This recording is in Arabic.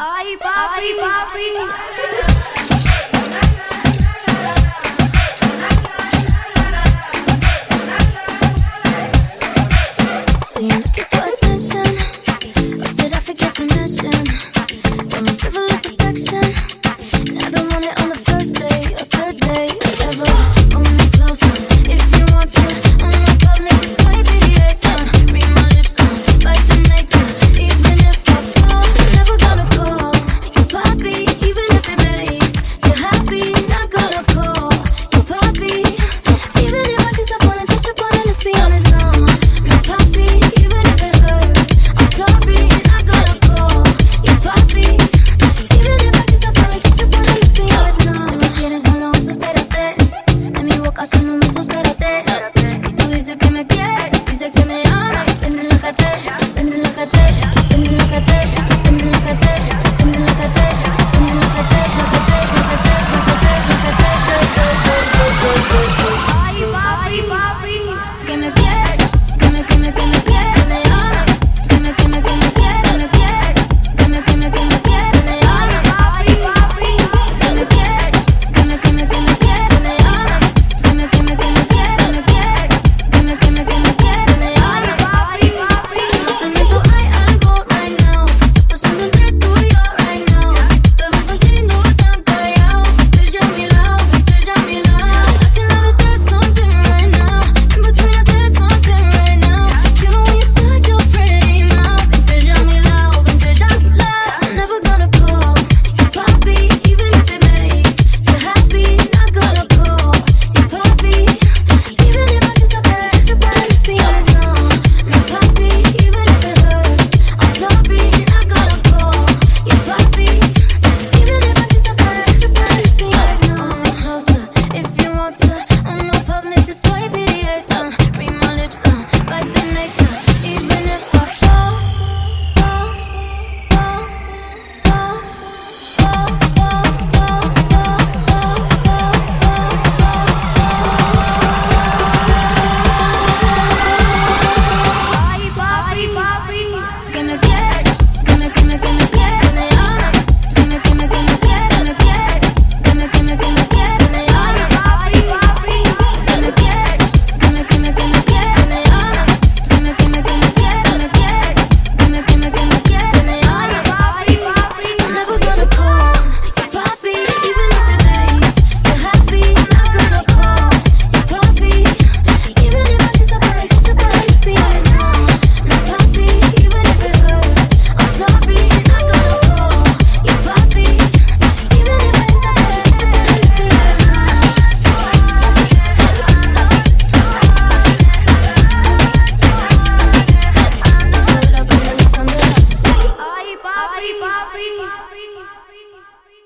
¡Ay, papi! Papi! Papi. من الغداء من الغداء من الغداء من الغداء من me quiere, que me, que